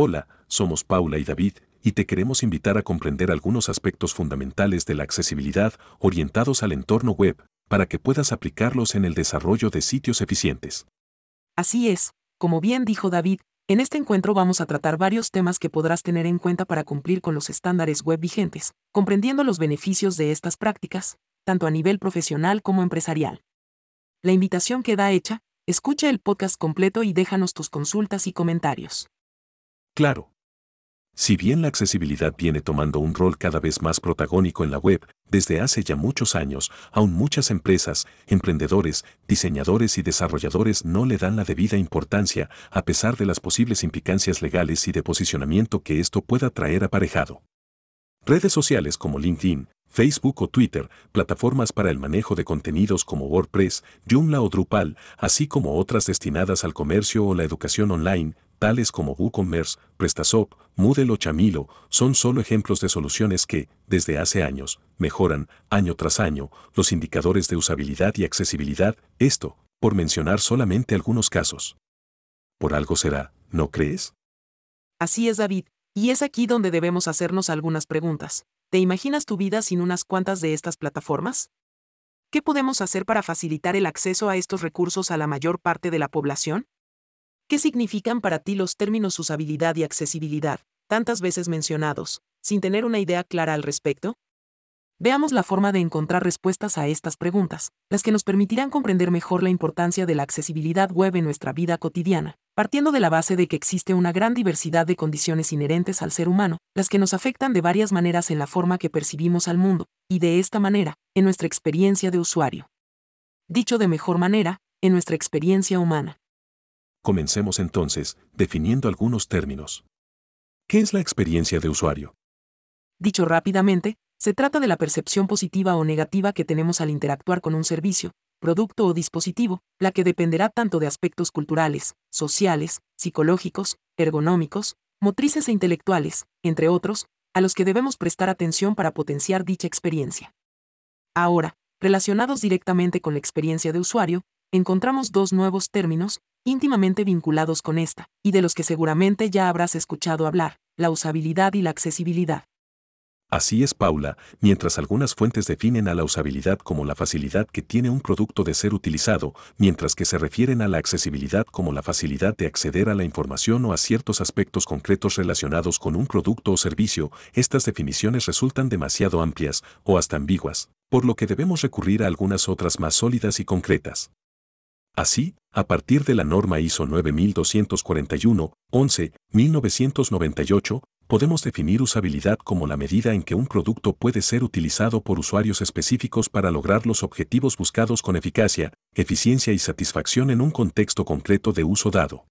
Hola, somos Paula y David, y te queremos invitar a comprender algunos aspectos fundamentales de la accesibilidad orientados al entorno web, para que puedas aplicarlos en el desarrollo de sitios eficientes. Así es, como bien dijo David, en este encuentro vamos a tratar varios temas que podrás tener en cuenta para cumplir con los estándares web vigentes, comprendiendo los beneficios de estas prácticas, tanto a nivel profesional como empresarial. La invitación queda hecha, escucha el podcast completo y déjanos tus consultas y comentarios. Claro. Si bien la accesibilidad viene tomando un rol cada vez más protagónico en la web, desde hace ya muchos años, aún muchas empresas, emprendedores, diseñadores y desarrolladores no le dan la debida importancia, a pesar de las posibles implicancias legales y de posicionamiento que esto pueda traer aparejado. Redes sociales como LinkedIn, Facebook o Twitter, plataformas para el manejo de contenidos como WordPress, Joomla o Drupal, así como otras destinadas al comercio o la educación online, tales como WooCommerce, PrestaShop, Moodle o Chamilo, son solo ejemplos de soluciones que, desde hace años, mejoran, año tras año, los indicadores de usabilidad y accesibilidad, esto, por mencionar solamente algunos casos. Por algo será, ¿no crees? Así es, David, y es aquí donde debemos hacernos algunas preguntas. ¿Te imaginas tu vida sin unas cuantas de estas plataformas? ¿Qué podemos hacer para facilitar el acceso a estos recursos a la mayor parte de la población? ¿Qué significan para ti los términos usabilidad y accesibilidad, tantas veces mencionados, sin tener una idea clara al respecto? Veamos la forma de encontrar respuestas a estas preguntas, las que nos permitirán comprender mejor la importancia de la accesibilidad web en nuestra vida cotidiana, partiendo de la base de que existe una gran diversidad de condiciones inherentes al ser humano, las que nos afectan de varias maneras en la forma que percibimos al mundo, y de esta manera, en nuestra experiencia de usuario. Dicho de mejor manera, en nuestra experiencia humana. Comencemos entonces, definiendo algunos términos. ¿Qué es la experiencia de usuario? Dicho rápidamente, se trata de la percepción positiva o negativa que tenemos al interactuar con un servicio, producto o dispositivo, la que dependerá tanto de aspectos culturales, sociales, psicológicos, ergonómicos, motrices e intelectuales, entre otros, a los que debemos prestar atención para potenciar dicha experiencia. Ahora, relacionados directamente con la experiencia de usuario, encontramos dos nuevos términos, íntimamente vinculados con esta, y de los que seguramente ya habrás escuchado hablar, la usabilidad y la accesibilidad. Así es, Paula, mientras algunas fuentes definen a la usabilidad como la facilidad que tiene un producto de ser utilizado, mientras que se refieren a la accesibilidad como la facilidad de acceder a la información o a ciertos aspectos concretos relacionados con un producto o servicio, estas definiciones resultan demasiado amplias o hasta ambiguas, por lo que debemos recurrir a algunas otras más sólidas y concretas. Así, a partir de la norma ISO 9241, 11, 1998, podemos definir usabilidad como la medida en que un producto puede ser utilizado por usuarios específicos para lograr los objetivos buscados con eficacia, eficiencia y satisfacción en un contexto concreto de uso dado.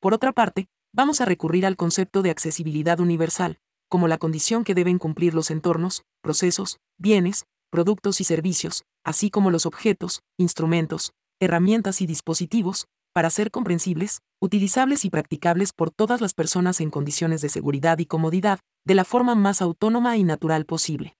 Por otra parte, vamos a recurrir al concepto de accesibilidad universal, como la condición que deben cumplir los entornos, procesos, bienes, productos y servicios, así como los objetos, instrumentos, herramientas y dispositivos, para ser comprensibles, utilizables y practicables por todas las personas en condiciones de seguridad y comodidad, de la forma más autónoma y natural posible.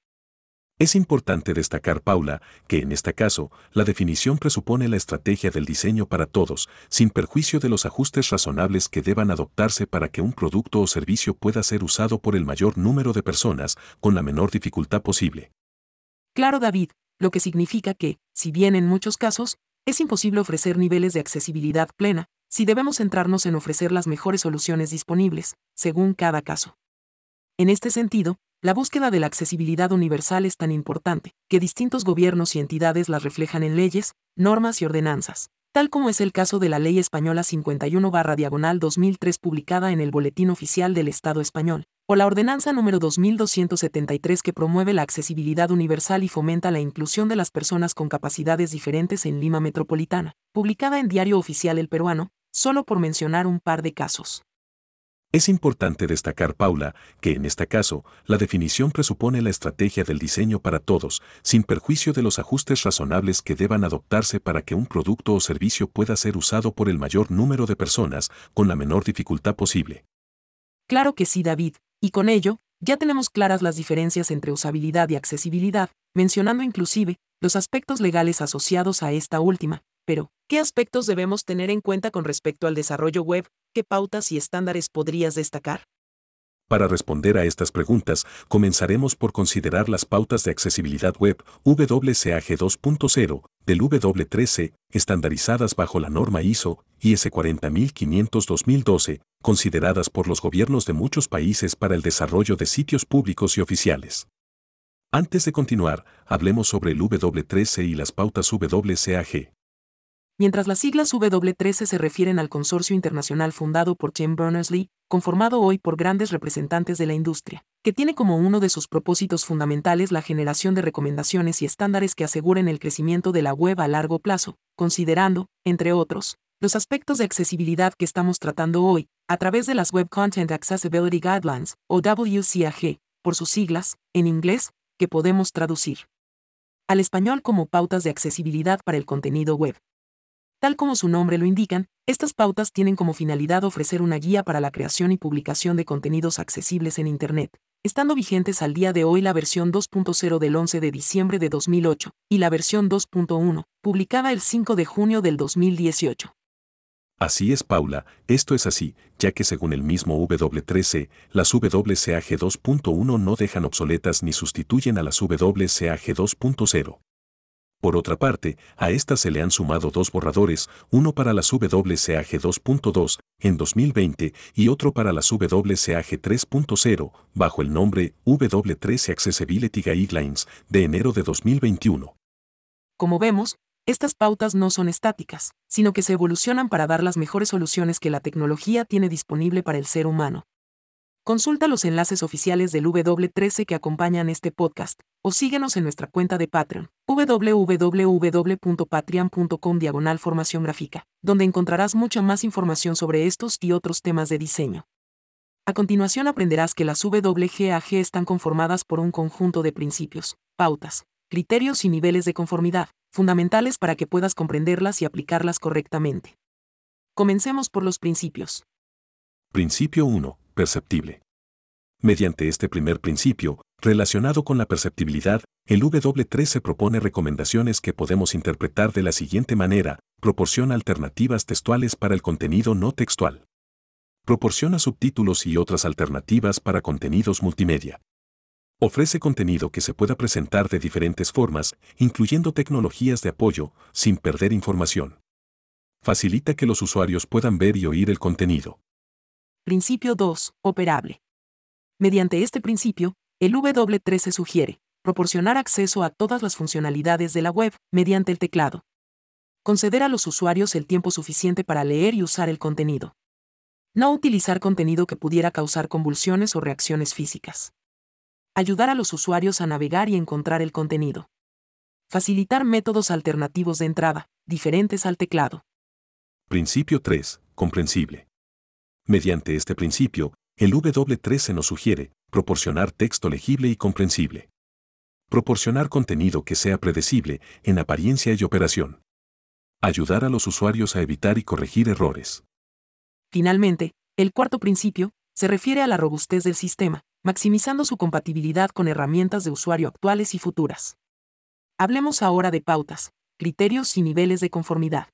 Es importante destacar, Paula, que en este caso, la definición presupone la estrategia del diseño para todos, sin perjuicio de los ajustes razonables que deban adoptarse para que un producto o servicio pueda ser usado por el mayor número de personas, con la menor dificultad posible. Claro, David, lo que significa que, si bien en muchos casos, es imposible ofrecer niveles de accesibilidad plena, si debemos centrarnos en ofrecer las mejores soluciones disponibles, según cada caso. En este sentido, la búsqueda de la accesibilidad universal es tan importante, que distintos gobiernos y entidades las reflejan en leyes, normas y ordenanzas, tal como es el caso de la Ley Española 51 diagonal 2003 publicada en el Boletín Oficial del Estado Español, o la Ordenanza número 2273 que promueve la accesibilidad universal y fomenta la inclusión de las personas con capacidades diferentes en Lima Metropolitana, publicada en Diario Oficial El Peruano, solo por mencionar un par de casos. Es importante destacar, Paula, que en este caso, la definición presupone la estrategia del diseño para todos, sin perjuicio de los ajustes razonables que deban adoptarse para que un producto o servicio pueda ser usado por el mayor número de personas, con la menor dificultad posible. Claro que sí, David, y con ello, ya tenemos claras las diferencias entre usabilidad y accesibilidad, mencionando inclusive los aspectos legales asociados a esta última, Pero, ¿qué aspectos debemos tener en cuenta con respecto al desarrollo web? ¿Qué pautas y estándares podrías destacar? Para responder a estas preguntas, comenzaremos por considerar las pautas de accesibilidad web WCAG 2.0 del W13, estandarizadas bajo la norma ISO IS 40500-2012, consideradas por los gobiernos de muchos países para el desarrollo de sitios públicos y oficiales. Antes de continuar, hablemos sobre el W13 y las pautas WCAG. Mientras las siglas W13 se refieren al consorcio internacional fundado por Tim Berners-Lee, conformado hoy por grandes representantes de la industria, que tiene como uno de sus propósitos fundamentales la generación de recomendaciones y estándares que aseguren el crecimiento de la web a largo plazo, considerando, entre otros, los aspectos de accesibilidad que estamos tratando hoy, a través de las Web Content Accessibility Guidelines, o WCAG, por sus siglas, en inglés, que podemos traducir al español como pautas de accesibilidad para el contenido web. Tal como su nombre lo indican, estas pautas tienen como finalidad ofrecer una guía para la creación y publicación de contenidos accesibles en Internet, estando vigentes al día de hoy la versión 2.0 del 11 de diciembre de 2008 y la versión 2.1, publicada el 5 de junio del 2018. Así es, Paula, esto es así, ya que según el mismo W13, las WCAG 2.1 no dejan obsoletas ni sustituyen a las WCAG 2.0. Por otra parte, a estas se le han sumado dos borradores, uno para las WCAG 2.2 en 2020 y otro para las WCAG 3.0 bajo el nombre W13 Accessibility Guidelines de enero de 2021. Como vemos, estas pautas no son estáticas, sino que se evolucionan para dar las mejores soluciones que la tecnología tiene disponible para el ser humano. Consulta los enlaces oficiales del W13 que acompañan este podcast, o síguenos en nuestra cuenta de Patreon, www.patreon.com diagonal formación gráfica, donde encontrarás mucha más información sobre estos y otros temas de diseño. A continuación aprenderás que las WGAG están conformadas por un conjunto de principios, pautas, criterios y niveles de conformidad, fundamentales para que puedas comprenderlas y aplicarlas correctamente. Comencemos por los principios. Principio 1 perceptible. Mediante este primer principio, relacionado con la perceptibilidad, el W13 propone recomendaciones que podemos interpretar de la siguiente manera, proporciona alternativas textuales para el contenido no textual. Proporciona subtítulos y otras alternativas para contenidos multimedia. Ofrece contenido que se pueda presentar de diferentes formas, incluyendo tecnologías de apoyo, sin perder información. Facilita que los usuarios puedan ver y oír el contenido. Principio 2. Operable. Mediante este principio, el W13 sugiere proporcionar acceso a todas las funcionalidades de la web mediante el teclado. Conceder a los usuarios el tiempo suficiente para leer y usar el contenido. No utilizar contenido que pudiera causar convulsiones o reacciones físicas. Ayudar a los usuarios a navegar y encontrar el contenido. Facilitar métodos alternativos de entrada, diferentes al teclado. Principio 3. Comprensible. Mediante este principio, el W13 nos sugiere proporcionar texto legible y comprensible. Proporcionar contenido que sea predecible en apariencia y operación. Ayudar a los usuarios a evitar y corregir errores. Finalmente, el cuarto principio se refiere a la robustez del sistema, maximizando su compatibilidad con herramientas de usuario actuales y futuras. Hablemos ahora de pautas, criterios y niveles de conformidad.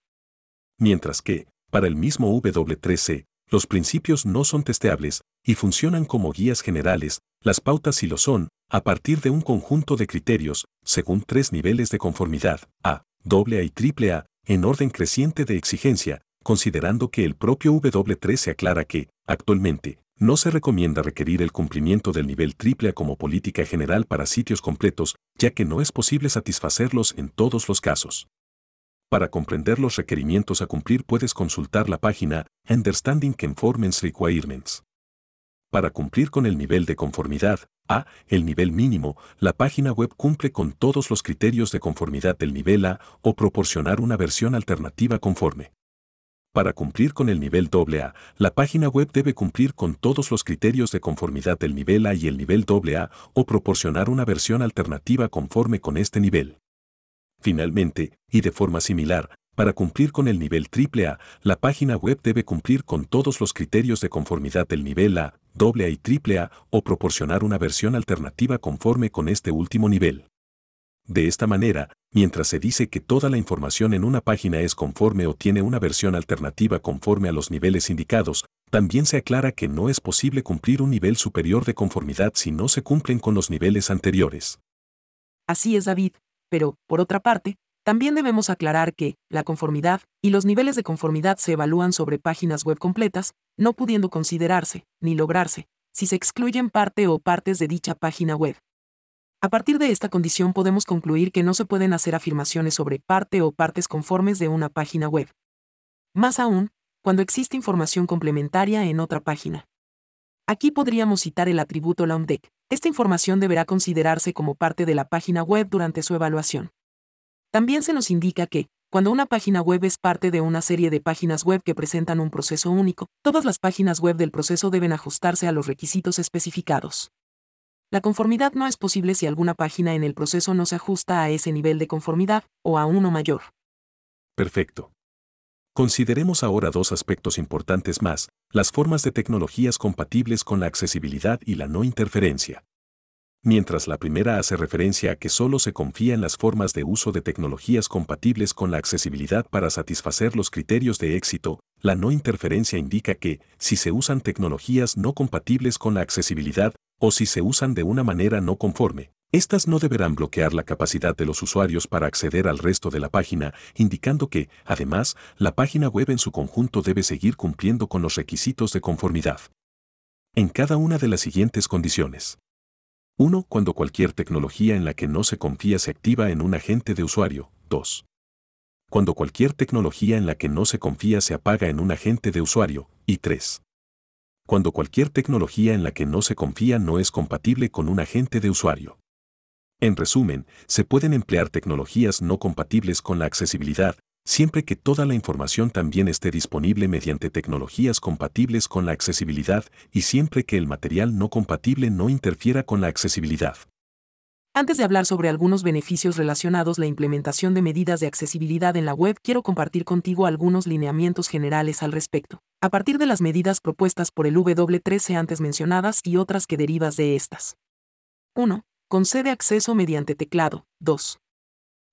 Mientras que, para el mismo W13, los principios no son testeables y funcionan como guías generales, las pautas sí lo son, a partir de un conjunto de criterios, según tres niveles de conformidad, A, AA y AAA, en orden creciente de exigencia, considerando que el propio W13 aclara que, actualmente, no se recomienda requerir el cumplimiento del nivel AAA como política general para sitios completos, ya que no es posible satisfacerlos en todos los casos. Para comprender los requerimientos a cumplir puedes consultar la página Understanding Conformance Requirements. Para cumplir con el nivel de conformidad, A, el nivel mínimo, la página web cumple con todos los criterios de conformidad del nivel A o proporcionar una versión alternativa conforme. Para cumplir con el nivel AA, la página web debe cumplir con todos los criterios de conformidad del nivel A y el nivel AA o proporcionar una versión alternativa conforme con este nivel. Finalmente, y de forma similar, para cumplir con el nivel AAA, la página web debe cumplir con todos los criterios de conformidad del nivel A, AA y AAA o proporcionar una versión alternativa conforme con este último nivel. De esta manera, mientras se dice que toda la información en una página es conforme o tiene una versión alternativa conforme a los niveles indicados, también se aclara que no es posible cumplir un nivel superior de conformidad si no se cumplen con los niveles anteriores. Así es, David, pero, por otra parte, también debemos aclarar que, la conformidad y los niveles de conformidad se evalúan sobre páginas web completas, no pudiendo considerarse, ni lograrse, si se excluyen parte o partes de dicha página web. A partir de esta condición podemos concluir que no se pueden hacer afirmaciones sobre parte o partes conformes de una página web. Más aún, cuando existe información complementaria en otra página. Aquí podríamos citar el atributo LOMDEC. Esta información deberá considerarse como parte de la página web durante su evaluación. También se nos indica que, cuando una página web es parte de una serie de páginas web que presentan un proceso único, todas las páginas web del proceso deben ajustarse a los requisitos especificados. La conformidad no es posible si alguna página en el proceso no se ajusta a ese nivel de conformidad, o a uno mayor. Perfecto. Consideremos ahora dos aspectos importantes más, las formas de tecnologías compatibles con la accesibilidad y la no interferencia. Mientras la primera hace referencia a que solo se confía en las formas de uso de tecnologías compatibles con la accesibilidad para satisfacer los criterios de éxito, la no interferencia indica que, si se usan tecnologías no compatibles con la accesibilidad, o si se usan de una manera no conforme, estas no deberán bloquear la capacidad de los usuarios para acceder al resto de la página, indicando que, además, la página web en su conjunto debe seguir cumpliendo con los requisitos de conformidad. En cada una de las siguientes condiciones. 1. Cuando cualquier tecnología en la que no se confía se activa en un agente de usuario. 2. Cuando cualquier tecnología en la que no se confía se apaga en un agente de usuario. Y 3. Cuando cualquier tecnología en la que no se confía no es compatible con un agente de usuario. En resumen, se pueden emplear tecnologías no compatibles con la accesibilidad, siempre que toda la información también esté disponible mediante tecnologías compatibles con la accesibilidad y siempre que el material no compatible no interfiera con la accesibilidad. Antes de hablar sobre algunos beneficios relacionados a la implementación de medidas de accesibilidad en la web, quiero compartir contigo algunos lineamientos generales al respecto, a partir de las medidas propuestas por el W13 antes mencionadas y otras que derivas de estas. 1. Concede acceso mediante teclado. 2.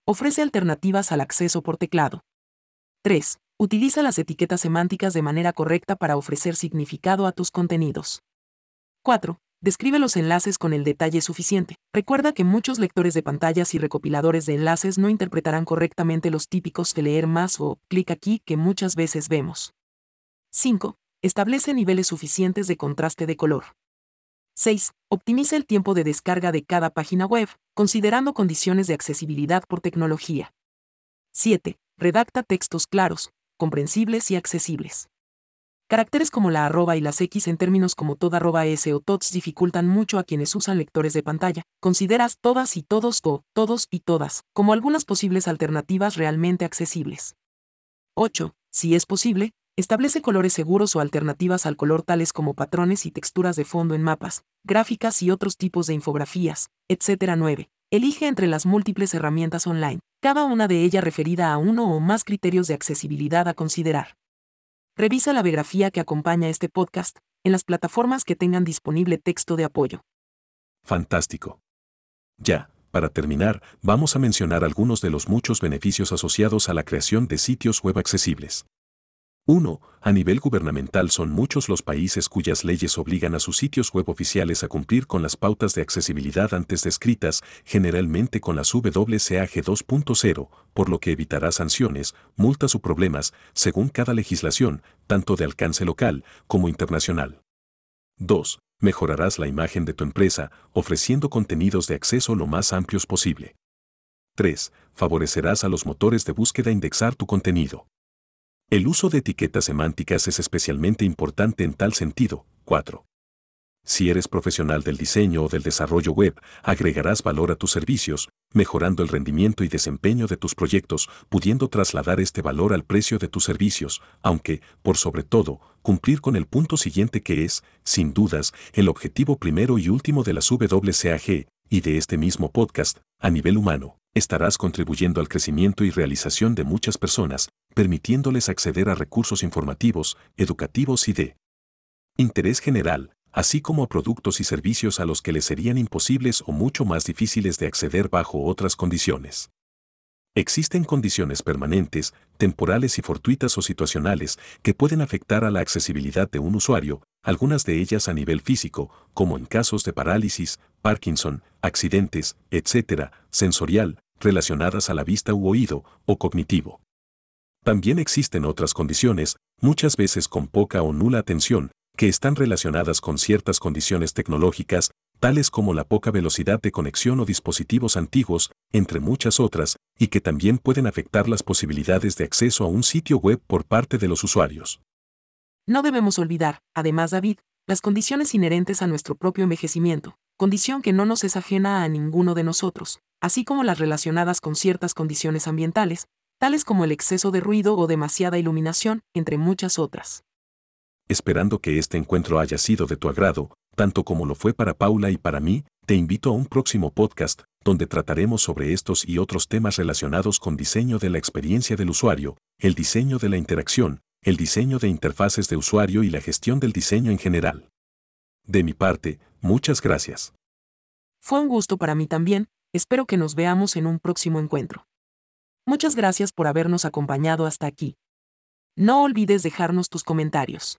Ofrece alternativas al acceso por teclado. 3. Utiliza las etiquetas semánticas de manera correcta para ofrecer significado a tus contenidos. 4. Describe los enlaces con el detalle suficiente. Recuerda que muchos lectores de pantallas y recopiladores de enlaces no interpretarán correctamente los típicos de leer más o clic aquí que muchas veces vemos. 5. Establece niveles suficientes de contraste de color. 6. Optimiza el tiempo de descarga de cada página web, considerando condiciones de accesibilidad por tecnología. 7. Redacta textos claros, comprensibles y accesibles. Caracteres como la arroba y las X en términos como toda arroba S o TOTS dificultan mucho a quienes usan lectores de pantalla. Consideras todas y todos o todos y todas como algunas posibles alternativas realmente accesibles. 8. Si es posible, Establece colores seguros o alternativas al color tales como patrones y texturas de fondo en mapas, gráficas y otros tipos de infografías, etc. 9. Elige entre las múltiples herramientas online, cada una de ellas referida a uno o más criterios de accesibilidad a considerar. Revisa la biografía que acompaña este podcast en las plataformas que tengan disponible texto de apoyo. Fantástico. Ya, para terminar, vamos a mencionar algunos de los muchos beneficios asociados a la creación de sitios web accesibles. 1. A nivel gubernamental son muchos los países cuyas leyes obligan a sus sitios web oficiales a cumplir con las pautas de accesibilidad antes descritas, generalmente con las WCAG 2.0, por lo que evitará sanciones, multas o problemas, según cada legislación, tanto de alcance local como internacional. 2. Mejorarás la imagen de tu empresa, ofreciendo contenidos de acceso lo más amplios posible. 3. Favorecerás a los motores de búsqueda indexar tu contenido. El uso de etiquetas semánticas es especialmente importante en tal sentido. 4. Si eres profesional del diseño o del desarrollo web, agregarás valor a tus servicios, mejorando el rendimiento y desempeño de tus proyectos, pudiendo trasladar este valor al precio de tus servicios, aunque, por sobre todo, cumplir con el punto siguiente que es, sin dudas, el objetivo primero y último de la WCAG, y de este mismo podcast, a nivel humano, estarás contribuyendo al crecimiento y realización de muchas personas, permitiéndoles acceder a recursos informativos, educativos y de interés general, así como a productos y servicios a los que les serían imposibles o mucho más difíciles de acceder bajo otras condiciones. Existen condiciones permanentes, temporales y fortuitas o situacionales que pueden afectar a la accesibilidad de un usuario, algunas de ellas a nivel físico, como en casos de parálisis, Parkinson, accidentes, etc., sensorial, relacionadas a la vista u oído, o cognitivo. También existen otras condiciones, muchas veces con poca o nula atención, que están relacionadas con ciertas condiciones tecnológicas, tales como la poca velocidad de conexión o dispositivos antiguos, entre muchas otras, y que también pueden afectar las posibilidades de acceso a un sitio web por parte de los usuarios. No debemos olvidar, además David, las condiciones inherentes a nuestro propio envejecimiento, condición que no nos es ajena a ninguno de nosotros, así como las relacionadas con ciertas condiciones ambientales, tales como el exceso de ruido o demasiada iluminación, entre muchas otras. Esperando que este encuentro haya sido de tu agrado, tanto como lo fue para Paula y para mí, te invito a un próximo podcast, donde trataremos sobre estos y otros temas relacionados con diseño de la experiencia del usuario, el diseño de la interacción, el diseño de interfaces de usuario y la gestión del diseño en general. De mi parte, muchas gracias. Fue un gusto para mí también, espero que nos veamos en un próximo encuentro. Muchas gracias por habernos acompañado hasta aquí. No olvides dejarnos tus comentarios.